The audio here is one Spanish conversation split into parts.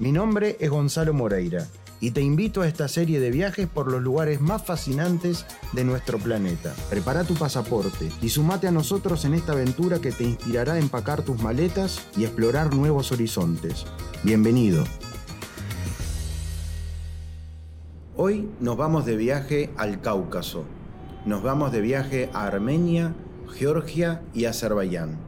Mi nombre es Gonzalo Moreira y te invito a esta serie de viajes por los lugares más fascinantes de nuestro planeta. Prepara tu pasaporte y sumate a nosotros en esta aventura que te inspirará a empacar tus maletas y explorar nuevos horizontes. Bienvenido. Hoy nos vamos de viaje al Cáucaso. Nos vamos de viaje a Armenia, Georgia y Azerbaiyán.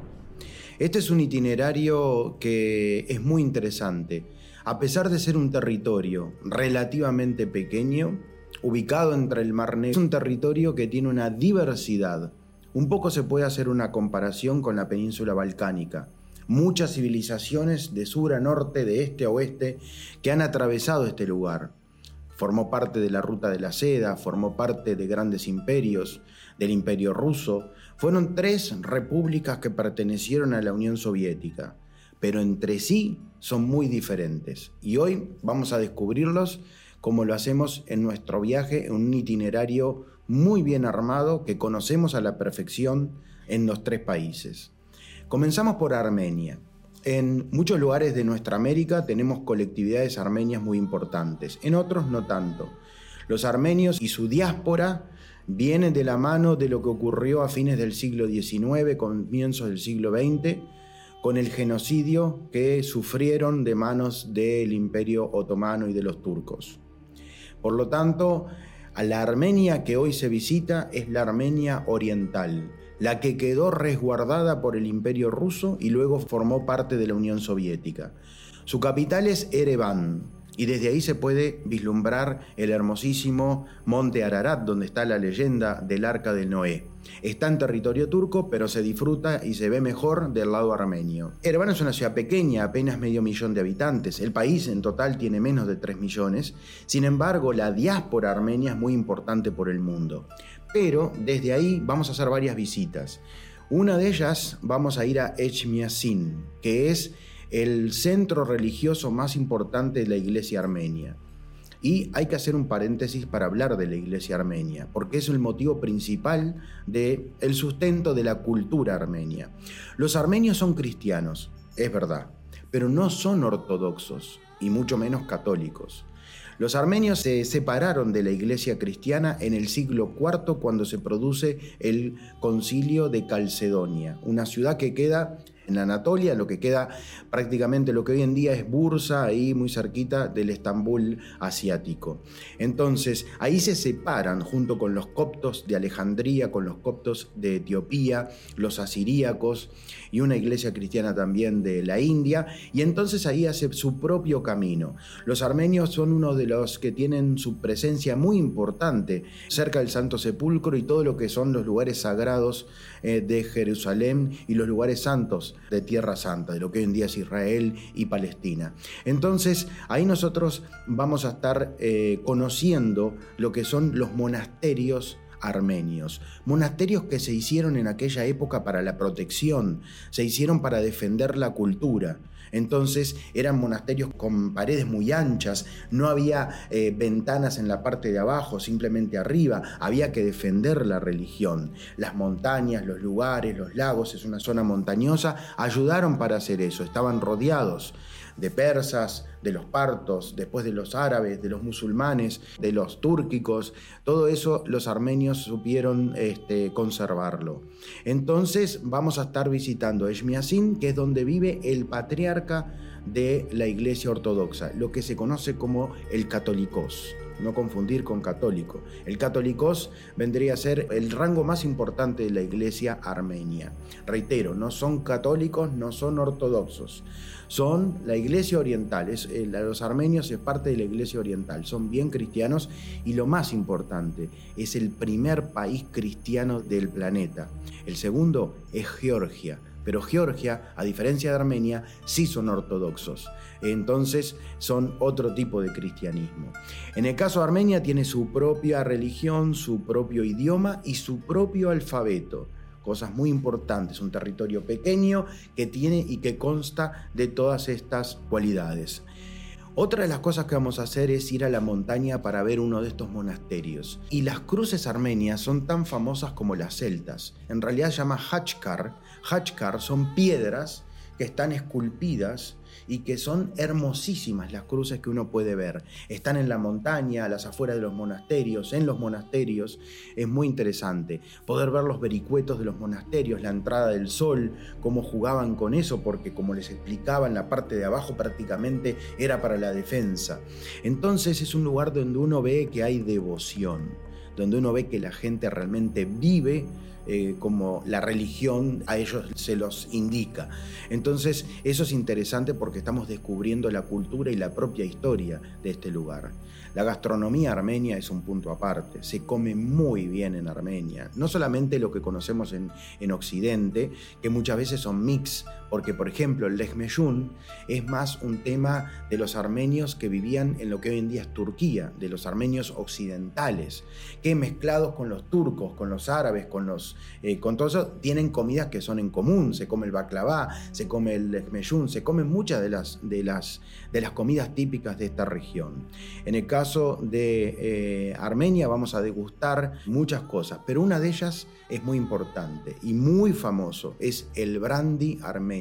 Este es un itinerario que es muy interesante a pesar de ser un territorio relativamente pequeño, ubicado entre el Mar Negro, es un territorio que tiene una diversidad. Un poco se puede hacer una comparación con la península balcánica. Muchas civilizaciones de sur a norte, de este a oeste, que han atravesado este lugar. Formó parte de la ruta de la seda, formó parte de grandes imperios, del imperio ruso. Fueron tres repúblicas que pertenecieron a la Unión Soviética pero entre sí son muy diferentes. Y hoy vamos a descubrirlos como lo hacemos en nuestro viaje, en un itinerario muy bien armado que conocemos a la perfección en los tres países. Comenzamos por Armenia. En muchos lugares de nuestra América tenemos colectividades armenias muy importantes, en otros no tanto. Los armenios y su diáspora vienen de la mano de lo que ocurrió a fines del siglo XIX, comienzos del siglo XX, con el genocidio que sufrieron de manos del imperio otomano y de los turcos. Por lo tanto, a la Armenia que hoy se visita es la Armenia oriental, la que quedó resguardada por el imperio ruso y luego formó parte de la Unión Soviética. Su capital es Ereván, y desde ahí se puede vislumbrar el hermosísimo monte Ararat, donde está la leyenda del arca de Noé. Está en territorio turco, pero se disfruta y se ve mejor del lado armenio. Ereván es una ciudad pequeña, apenas medio millón de habitantes. El país en total tiene menos de 3 millones. Sin embargo, la diáspora armenia es muy importante por el mundo. Pero desde ahí vamos a hacer varias visitas. Una de ellas vamos a ir a Echmiadzin, que es el centro religioso más importante de la iglesia armenia. Y hay que hacer un paréntesis para hablar de la iglesia armenia, porque es el motivo principal del el sustento de la cultura armenia. Los armenios son cristianos, es verdad, pero no son ortodoxos y mucho menos católicos. Los armenios se separaron de la iglesia cristiana en el siglo IV cuando se produce el concilio de Calcedonia, una ciudad que queda en Anatolia, lo que queda prácticamente lo que hoy en día es Bursa, ahí muy cerquita del Estambul asiático. Entonces, ahí se separan junto con los coptos de Alejandría, con los coptos de Etiopía, los asiríacos y una iglesia cristiana también de la India, y entonces ahí hace su propio camino. Los armenios son uno de los que tienen su presencia muy importante cerca del Santo Sepulcro y todo lo que son los lugares sagrados eh, de Jerusalén y los lugares santos de Tierra Santa, de lo que hoy en día es Israel y Palestina. Entonces, ahí nosotros vamos a estar eh, conociendo lo que son los monasterios armenios. Monasterios que se hicieron en aquella época para la protección, se hicieron para defender la cultura. Entonces eran monasterios con paredes muy anchas, no había eh, ventanas en la parte de abajo, simplemente arriba, había que defender la religión. Las montañas, los lugares, los lagos, es una zona montañosa, ayudaron para hacer eso, estaban rodeados de persas, de los partos, después de los árabes, de los musulmanes, de los túrquicos, todo eso los armenios supieron este, conservarlo. Entonces vamos a estar visitando Eshmiasin, que es donde vive el patriarca de la iglesia ortodoxa, lo que se conoce como el catolicos no confundir con católico. El católicos vendría a ser el rango más importante de la iglesia armenia. Reitero, no son católicos, no son ortodoxos, son la iglesia oriental. Es, eh, los armenios es parte de la iglesia oriental, son bien cristianos y lo más importante, es el primer país cristiano del planeta. El segundo es Georgia pero Georgia, a diferencia de Armenia, sí son ortodoxos. Entonces son otro tipo de cristianismo. En el caso de Armenia tiene su propia religión, su propio idioma y su propio alfabeto cosas muy importantes, un territorio pequeño que tiene y que consta de todas estas cualidades. Otra de las cosas que vamos a hacer es ir a la montaña para ver uno de estos monasterios. Y las cruces armenias son tan famosas como las celtas. En realidad se llama Hachkar. Hachkar son piedras que están esculpidas y que son hermosísimas las cruces que uno puede ver. Están en la montaña, a las afueras de los monasterios, en los monasterios. Es muy interesante poder ver los vericuetos de los monasterios, la entrada del sol, cómo jugaban con eso, porque como les explicaba, en la parte de abajo prácticamente era para la defensa. Entonces es un lugar donde uno ve que hay devoción, donde uno ve que la gente realmente vive eh, como la religión a ellos se los indica. Entonces, eso es interesante porque estamos descubriendo la cultura y la propia historia de este lugar. La gastronomía armenia es un punto aparte, se come muy bien en Armenia, no solamente lo que conocemos en, en Occidente, que muchas veces son mix, porque por ejemplo el lehmeyun es más un tema de los armenios que vivían en lo que hoy en día es Turquía, de los armenios occidentales, que mezclados con los turcos, con los árabes, con los eh, con todo eso, tienen comidas que son en común. Se come el baklava, se come el esmeyún, se comen muchas de las, de, las, de las comidas típicas de esta región. En el caso de eh, Armenia vamos a degustar muchas cosas, pero una de ellas es muy importante y muy famoso, es el brandy armenio.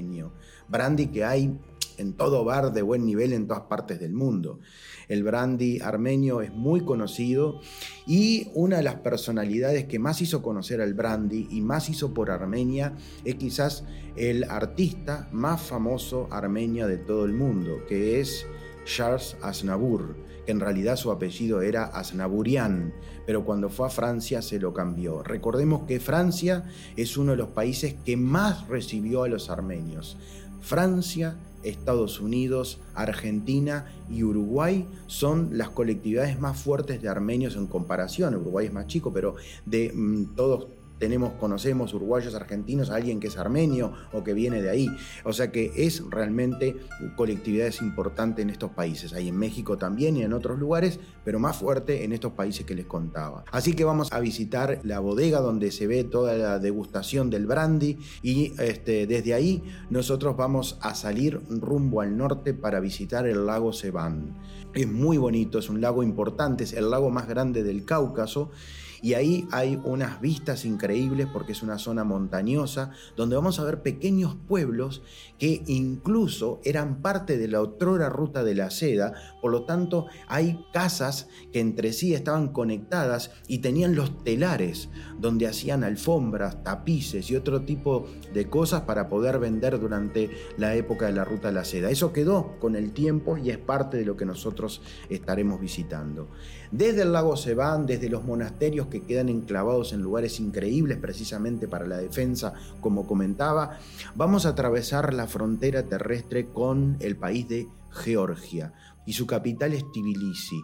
Brandy que hay en todo bar de buen nivel en todas partes del mundo. El brandy armenio es muy conocido y una de las personalidades que más hizo conocer al brandy y más hizo por Armenia es quizás el artista más famoso armenio de todo el mundo, que es Charles Aznavour, en realidad su apellido era Aznavourian, pero cuando fue a Francia se lo cambió. Recordemos que Francia es uno de los países que más recibió a los armenios. Francia, Estados Unidos, Argentina y Uruguay son las colectividades más fuertes de armenios en comparación. Uruguay es más chico, pero de mm, todos tenemos, conocemos uruguayos, argentinos, alguien que es armenio o que viene de ahí. O sea que es realmente colectividades importantes en estos países. Hay en México también y en otros lugares, pero más fuerte en estos países que les contaba. Así que vamos a visitar la bodega donde se ve toda la degustación del brandy y este, desde ahí nosotros vamos a salir rumbo al norte para visitar el lago Sevan. Es muy bonito, es un lago importante, es el lago más grande del Cáucaso y ahí hay unas vistas increíbles porque es una zona montañosa donde vamos a ver pequeños pueblos que incluso eran parte de la otrora ruta de la seda, por lo tanto hay casas que entre sí estaban conectadas y tenían los telares donde hacían alfombras, tapices y otro tipo de cosas para poder vender durante la época de la ruta de la seda. Eso quedó con el tiempo y es parte de lo que nosotros estaremos visitando. Desde el lago Sebán, desde los monasterios que quedan enclavados en lugares increíbles precisamente para la defensa, como comentaba, vamos a atravesar la frontera terrestre con el país de Georgia y su capital es Tbilisi,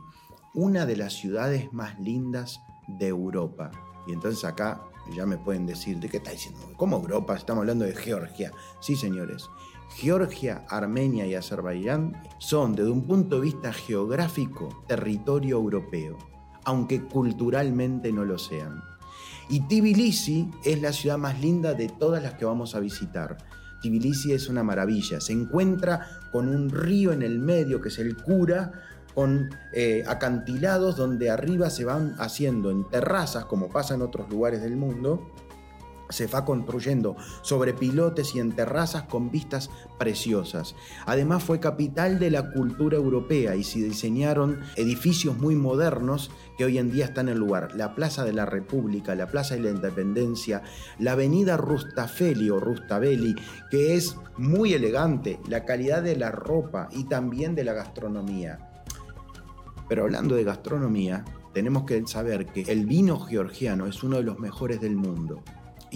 una de las ciudades más lindas de Europa. Y entonces acá ya me pueden decir, ¿de qué está diciendo? ¿Cómo Europa? Estamos hablando de Georgia. Sí, señores. Georgia, Armenia y Azerbaiyán son, desde un punto de vista geográfico, territorio europeo aunque culturalmente no lo sean. Y Tbilisi es la ciudad más linda de todas las que vamos a visitar. Tbilisi es una maravilla, se encuentra con un río en el medio que es el Kura, con eh, acantilados donde arriba se van haciendo en terrazas, como pasa en otros lugares del mundo, se va construyendo sobre pilotes y en terrazas con vistas preciosas. Además fue capital de la cultura europea y se diseñaron edificios muy modernos que hoy en día están en el lugar. La Plaza de la República, la Plaza de la Independencia, la Avenida Rustafeli o Rustavelli, que es muy elegante, la calidad de la ropa y también de la gastronomía. Pero hablando de gastronomía, tenemos que saber que el vino georgiano es uno de los mejores del mundo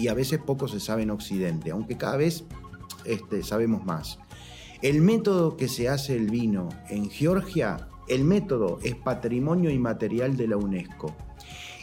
y a veces poco se sabe en Occidente, aunque cada vez este, sabemos más. El método que se hace el vino en Georgia, el método es patrimonio inmaterial de la UNESCO.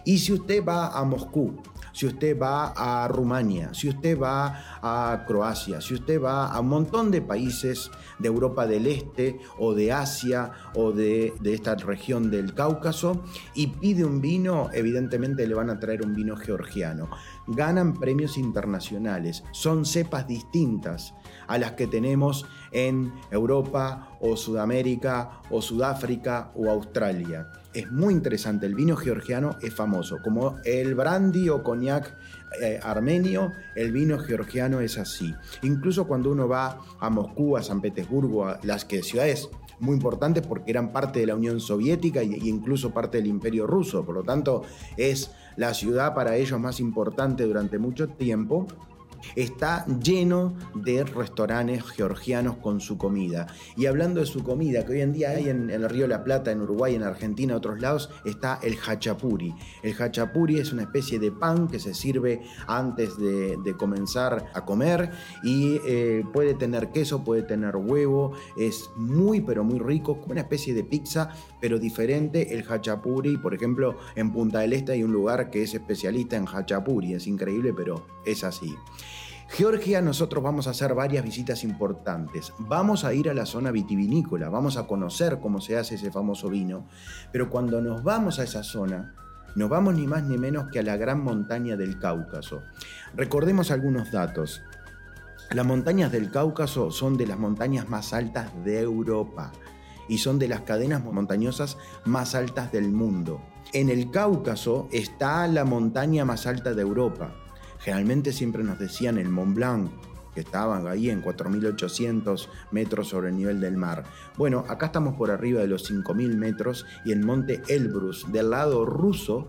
Y si usted va a Moscú, si usted va a Rumania, si usted va a Croacia, si usted va a un montón de países de Europa del Este o de Asia o de, esta región del Cáucaso y pide un vino, evidentemente le van a traer un vino georgiano. Ganan premios internacionales, son cepas distintas a las que tenemos en Europa o Sudamérica o Sudáfrica o Australia es muy interesante. El vino georgiano es famoso. Como el brandy o coñac eh, armenio, el vino georgiano es así. Incluso cuando uno va a Moscú, a San Petersburgo, a las que ciudades muy importantes porque eran parte de la Unión Soviética e incluso parte del Imperio Ruso. Por lo tanto, es la ciudad para ellos más importante durante mucho tiempo está lleno de restaurantes georgianos con su comida. Y hablando de su comida, que hoy en día hay en, el Río la Plata, en Uruguay, en Argentina, en otros lados, está el hachapuri. El hachapuri es una especie de pan que se sirve antes de, comenzar a comer y eh, puede tener queso, puede tener huevo, es muy pero muy rico, como una especie de pizza, pero diferente. El hachapuri, por ejemplo, en Punta del Este hay un lugar que es especialista en hachapuri, es increíble, pero es así. Georgia nosotros vamos a hacer varias visitas importantes. Vamos a ir a la zona vitivinícola, vamos a conocer cómo se hace ese famoso vino, pero cuando nos vamos a esa zona, nos vamos ni más ni menos que a la gran montaña del Cáucaso. Recordemos algunos datos. Las montañas del Cáucaso son de las montañas más altas de Europa y son de las cadenas montañosas más altas del mundo. En el Cáucaso está la montaña más alta de Europa, Generalmente siempre nos decían el Mont Blanc, que estaban ahí en 4.800 metros sobre el nivel del mar. Bueno, acá estamos por arriba de los 5.000 metros y el monte Elbrus, del lado ruso,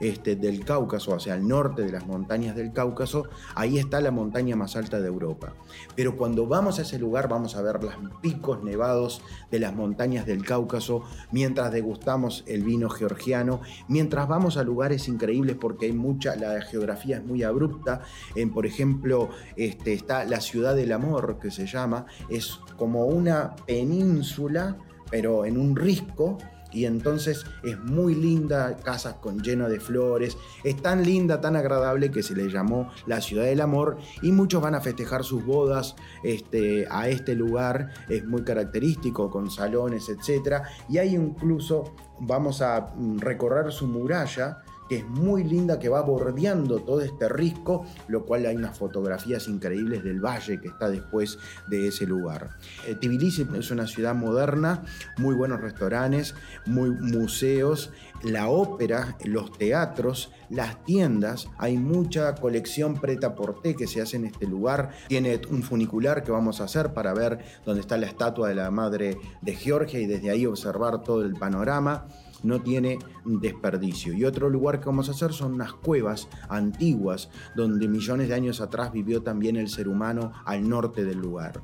este, del Cáucaso, sea, al norte de las montañas del Cáucaso, ahí está la montaña más alta de Europa. Pero cuando vamos a ese lugar vamos a ver los picos nevados de las montañas del Cáucaso, mientras degustamos el vino georgiano, mientras vamos a lugares increíbles porque hay mucha, la geografía es muy abrupta. En, por ejemplo, este, está la ciudad del amor, que se llama, es como una península, pero en un risco y entonces es muy linda, casas con lleno de flores, es tan linda, tan agradable que se le llamó la ciudad del amor y muchos van a festejar sus bodas este, a este lugar, es muy característico con salones, etc. Y hay incluso, vamos a mm, recorrer su muralla, que es muy linda, que va bordeando todo este risco, lo cual hay unas fotografías increíbles del valle que está después de ese lugar. Eh, Tbilisi es una ciudad moderna, muy buenos restaurantes, muy museos, la ópera, los teatros, las tiendas, hay mucha colección preta por té que se hace en este lugar. Tiene un funicular que vamos a hacer para ver dónde está la estatua de la Madre de Georgia y desde ahí observar todo el panorama no tiene desperdicio. Y otro lugar que vamos a hacer son unas cuevas antiguas donde millones de años atrás vivió también el ser humano al norte del lugar.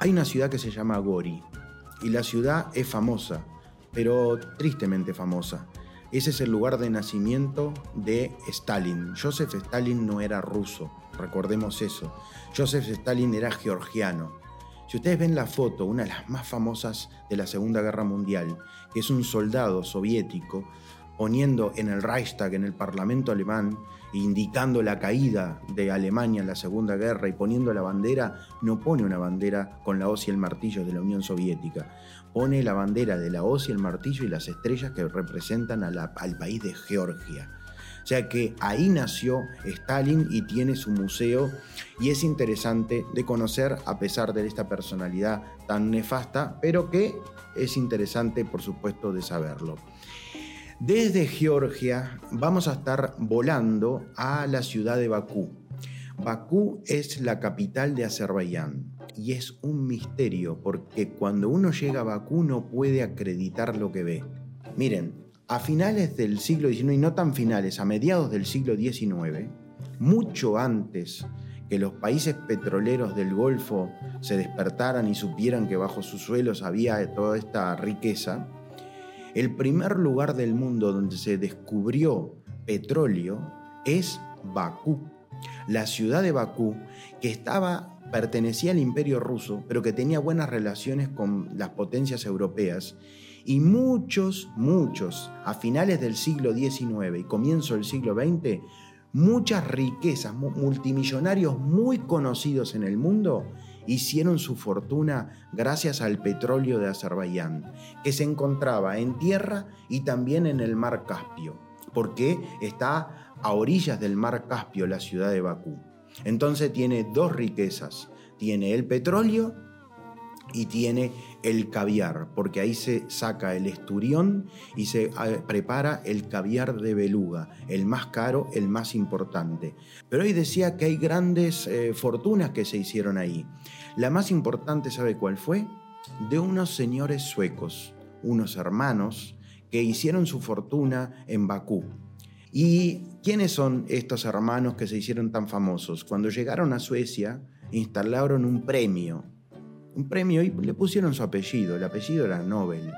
Hay una ciudad que se llama Gori y la ciudad es famosa, pero tristemente famosa. Ese es el lugar de nacimiento de Stalin. Joseph Stalin no era ruso, recordemos eso. Joseph Stalin era georgiano. Si ustedes ven la foto, una de las más famosas de la Segunda Guerra Mundial, que es un soldado soviético poniendo en el Reichstag, en el Parlamento alemán, indicando la caída de Alemania en la Segunda Guerra y poniendo la bandera, no pone una bandera con la hoz y el martillo de la Unión Soviética, pone la bandera de la hoz y el martillo y las estrellas que representan al país de Georgia. Sea que ahí nació Stalin y tiene su museo y es interesante de conocer a pesar de esta personalidad tan nefasta, pero que es interesante por supuesto de saberlo. Desde Georgia vamos a estar volando a la ciudad de Bakú. Bakú es la capital de Azerbaiyán y es un misterio porque cuando uno llega a Bakú no puede acreditar lo que ve. Miren, a finales del siglo XIX, y no tan finales, a mediados del siglo XIX, mucho antes que los países petroleros del Golfo se despertaran y supieran que bajo sus suelos había toda esta riqueza, el primer lugar del mundo donde se descubrió petróleo es Bakú, la ciudad de Bakú, que estaba pertenecía al imperio ruso, pero que tenía buenas relaciones con las potencias europeas y muchos, muchos, a finales del siglo XIX y comienzo del siglo XX, muchas riquezas, multimillonarios muy conocidos en el mundo, hicieron su fortuna gracias al petróleo de Azerbaiyán, que se encontraba en tierra y también en el mar Caspio, porque está a orillas del mar Caspio la ciudad de Bakú. Entonces tiene dos riquezas, tiene el petróleo y tiene el caviar, porque ahí se saca el esturión y se ah, prepara el caviar de beluga, el más caro, el más importante. Pero hoy decía que hay grandes eh, fortunas que se hicieron ahí. La más importante, ¿sabe cuál fue? De unos señores suecos, unos hermanos, que hicieron su fortuna en Bakú. ¿Y quiénes son estos hermanos que se hicieron tan famosos? Cuando llegaron a Suecia, instalaron un premio un premio y le pusieron su apellido, el apellido era Nobel.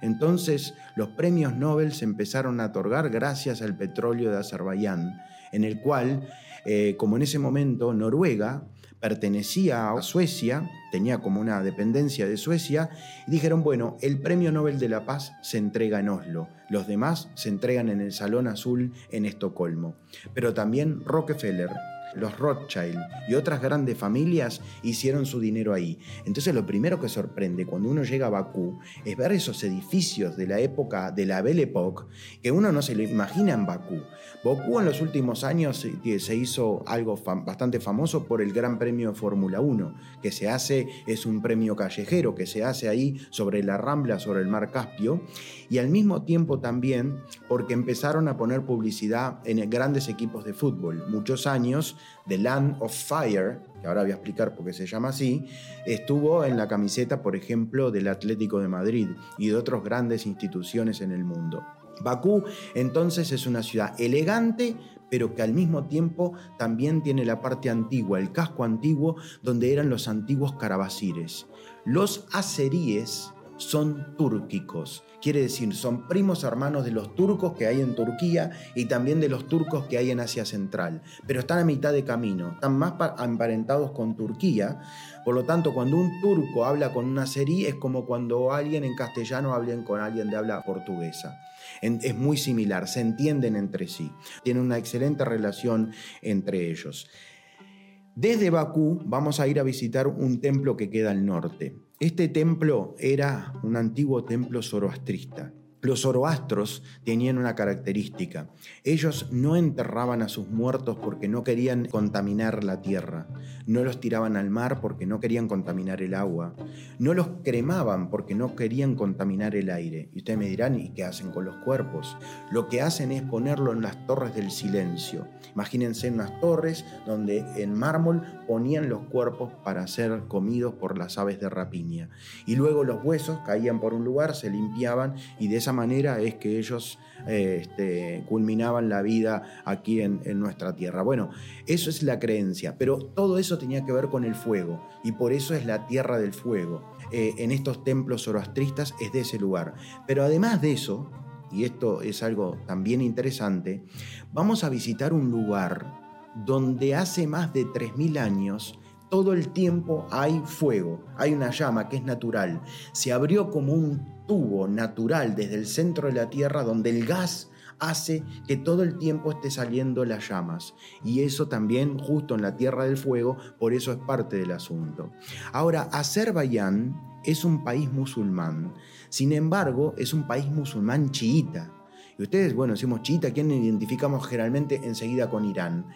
Entonces los premios Nobel se empezaron a otorgar gracias al petróleo de Azerbaiyán, en el cual, eh, como en ese momento Noruega pertenecía a Suecia, tenía como una dependencia de Suecia, y dijeron, bueno, el Premio Nobel de la Paz se entrega en Oslo, los demás se entregan en el Salón Azul en Estocolmo. Pero también Rockefeller, los Rothschild y otras grandes familias hicieron su dinero ahí. Entonces lo primero que sorprende cuando uno llega a Bakú es ver esos edificios de la época de la Belle Époque que uno no se lo imagina en Bakú. Bakú en los últimos años se hizo algo bastante famoso por el Gran Premio de Fórmula 1, que se hace, es un premio callejero que se hace ahí sobre la Rambla, sobre el mar Caspio, y al mismo tiempo también porque empezaron a poner publicidad en grandes equipos de fútbol. Muchos años The Land of Fire, que ahora voy a explicar por qué se llama así, estuvo en la camiseta, por ejemplo, del Atlético de Madrid y de otras grandes instituciones en el mundo. Bakú entonces es una ciudad elegante, pero que al mismo tiempo también tiene la parte antigua, el casco antiguo, donde eran los antiguos carabasires. Los azeríes son túrquicos. Quiere decir, son primos hermanos de los turcos que hay en Turquía y también de los turcos que hay en Asia Central. Pero están a mitad de camino, están más emparentados con Turquía. Por lo tanto, cuando un turco habla con una serie es como cuando alguien en castellano habla con alguien de habla portuguesa. Es muy similar, se entienden entre sí. Tienen una excelente relación entre ellos. Desde Bakú vamos a ir a visitar un templo que queda al norte. Este templo era un antiguo templo zoroastrista. Los zoroastros tenían una característica. Ellos no enterraban a sus muertos porque no querían contaminar la tierra. No los tiraban al mar porque no querían contaminar el agua. No los cremaban porque no querían contaminar el aire. Y ustedes me dirán, ¿y qué hacen con los cuerpos? Lo que hacen es ponerlo en las torres del silencio. Imagínense unas torres donde en mármol ponían los cuerpos para ser comidos por las aves de rapiña. Y luego los huesos caían por un lugar, se limpiaban y de esa manera es que ellos eh, este, culminaban la vida aquí en, nuestra tierra. Bueno, eso es la creencia, pero todo eso tenía que ver con el fuego y por eso es la tierra del fuego. Eh, en estos templos zoroastristas es de ese lugar. Pero además de eso, y esto es algo también interesante, vamos a visitar un lugar donde hace más de 3.000 años todo el tiempo hay fuego, hay una llama que es natural. Se abrió como un tubo natural desde el centro de la Tierra donde el gas hace que todo el tiempo esté saliendo las llamas. Y eso también justo en la Tierra del Fuego, por eso es parte del asunto. Ahora, Azerbaiyán es un país musulmán. Sin embargo, es un país musulmán chiita. Y ustedes, bueno, decimos chiita, ¿quién identificamos generalmente enseguida con Irán?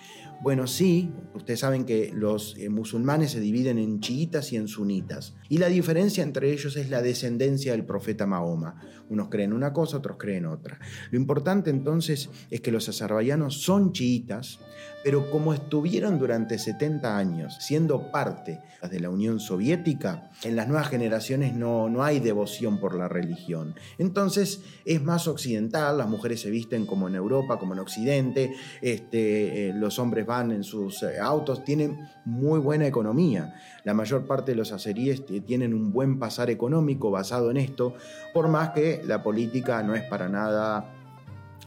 Bueno, sí, ustedes saben que los eh, musulmanes se dividen en chiitas y en sunitas. Y la diferencia entre ellos es la descendencia del profeta Mahoma. Unos creen una cosa, otros creen otra. Lo importante entonces es que los azerbaiyanos son chiitas, pero como estuvieron durante 70 años siendo parte de la Unión Soviética, en las nuevas generaciones no, no hay devoción por la religión. Entonces es más occidental, las mujeres se visten como en Europa, como en Occidente, este, eh, los hombres van en sus eh, autos, tienen muy buena economía. La mayor parte de los azeríes tienen un buen pasar económico basado en esto, por más que la política no es para nada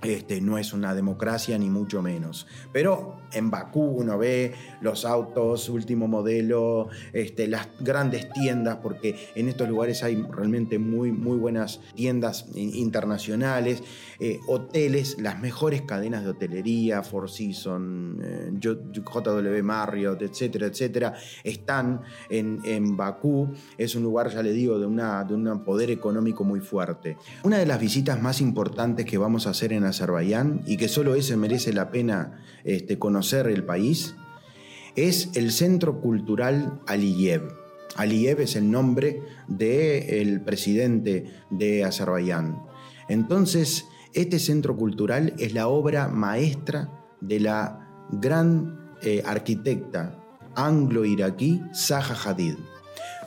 este, no es una democracia ni mucho menos. Pero en Bakú uno ve los autos último modelo, este, las grandes tiendas, porque en estos lugares hay realmente muy, muy buenas tiendas internacionales, eh, hoteles, las mejores cadenas de hotelería, Four Seasons, eh, JW Marriott, etcétera, etcétera, están en, en, Bakú. Es un lugar, ya le digo, de, una, de un poder económico muy fuerte. Una de las visitas más importantes que vamos a hacer en Azerbaiyán y que solo ese merece la pena este, conocer el país es el Centro Cultural Aliyev. Aliyev es el nombre del presidente de Azerbaiyán. Entonces, este centro cultural es la obra maestra de la gran eh, arquitecta anglo-iraquí Zaha Hadid.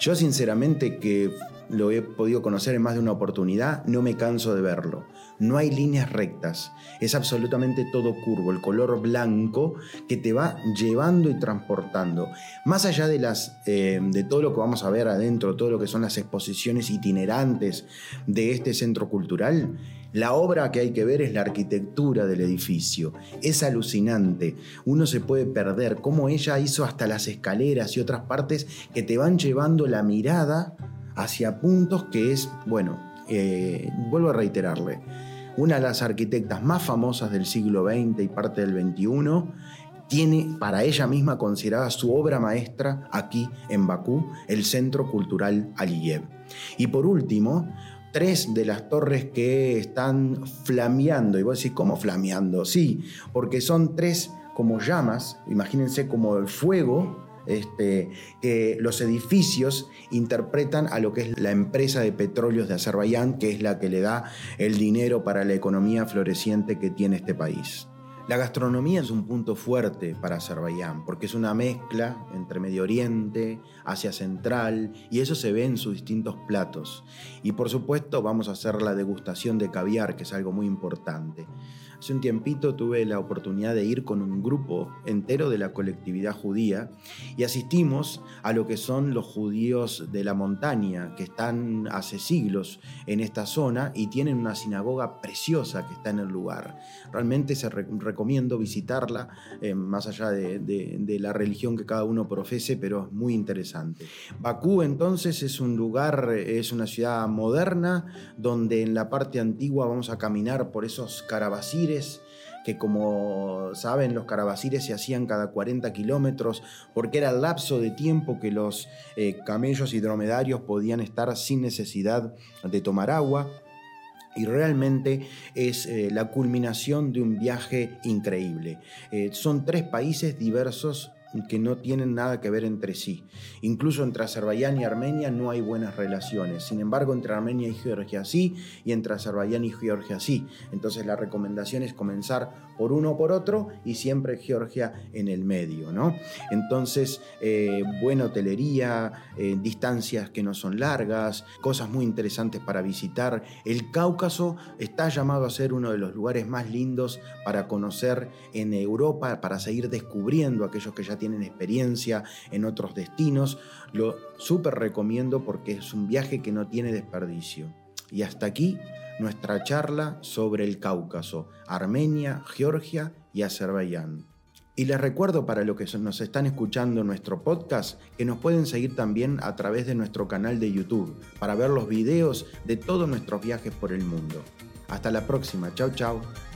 Yo sinceramente que lo he podido conocer en más de una oportunidad, no me canso de verlo. No hay líneas rectas, es absolutamente todo curvo, el color blanco que te va llevando y transportando. Más allá de, las, eh, de todo lo que vamos a ver adentro, todo lo que son las exposiciones itinerantes de este centro cultural, la obra que hay que ver es la arquitectura del edificio. Es alucinante. Uno se puede perder cómo ella hizo hasta las escaleras y otras partes que te van llevando la mirada hacia puntos que es, bueno, eh, vuelvo a reiterarle, una de las arquitectas más famosas del siglo XX y parte del XXI, tiene para ella misma considerada su obra maestra aquí en Bakú, el Centro Cultural Aliyev. Y por último, tres de las torres que están flameando. Y vos decís, ¿cómo flameando? Sí, porque son tres como llamas, imagínense como el fuego este, que los edificios interpretan a lo que es la empresa de petróleos de Azerbaiyán, que es la que le da el dinero para la economía floreciente que tiene este país. La gastronomía es un punto fuerte para Azerbaiyán, porque es una mezcla entre Medio Oriente, Asia Central, y eso se ve en sus distintos platos. Y por supuesto vamos a hacer la degustación de caviar, que es algo muy importante. Hace un tiempito tuve la oportunidad de ir con un grupo entero de la colectividad judía y asistimos a lo que son los judíos de la montaña, que están hace siglos en esta zona y tienen una sinagoga preciosa que está en el lugar. Realmente se recomiendo visitarla, eh, más allá de, la religión que cada uno profese, pero es muy interesante. Bakú entonces es un lugar, es una ciudad moderna, donde en la parte antigua vamos a caminar por esos que como saben los carabacires se hacían cada 40 kilómetros porque era el lapso de tiempo que los eh, camellos y dromedarios podían estar sin necesidad de tomar agua. Y realmente es eh, la culminación de un viaje increíble. Eh, son tres países diversos que no tienen nada que ver entre sí. Incluso entre Azerbaiyán y Armenia no hay buenas relaciones. Sin embargo, entre Armenia y Georgia sí, y entre Azerbaiyán y Georgia sí. Entonces la recomendación es comenzar por uno o por otro y siempre Georgia en el medio, ¿no? Entonces, eh, buena hotelería, eh, distancias que no son largas, cosas muy interesantes para visitar. El Cáucaso está llamado a ser uno de los lugares más lindos para conocer en Europa, para seguir descubriendo aquellos que ya tienen experiencia en otros destinos. Lo súper recomiendo porque es un viaje que no tiene desperdicio. Y hasta aquí nuestra charla sobre el Cáucaso, Armenia, Georgia y Azerbaiyán. Y les recuerdo para los que nos están escuchando en nuestro podcast que nos pueden seguir también a través de nuestro canal de YouTube para ver los videos de todos nuestros viajes por el mundo. Hasta la próxima, chao chao.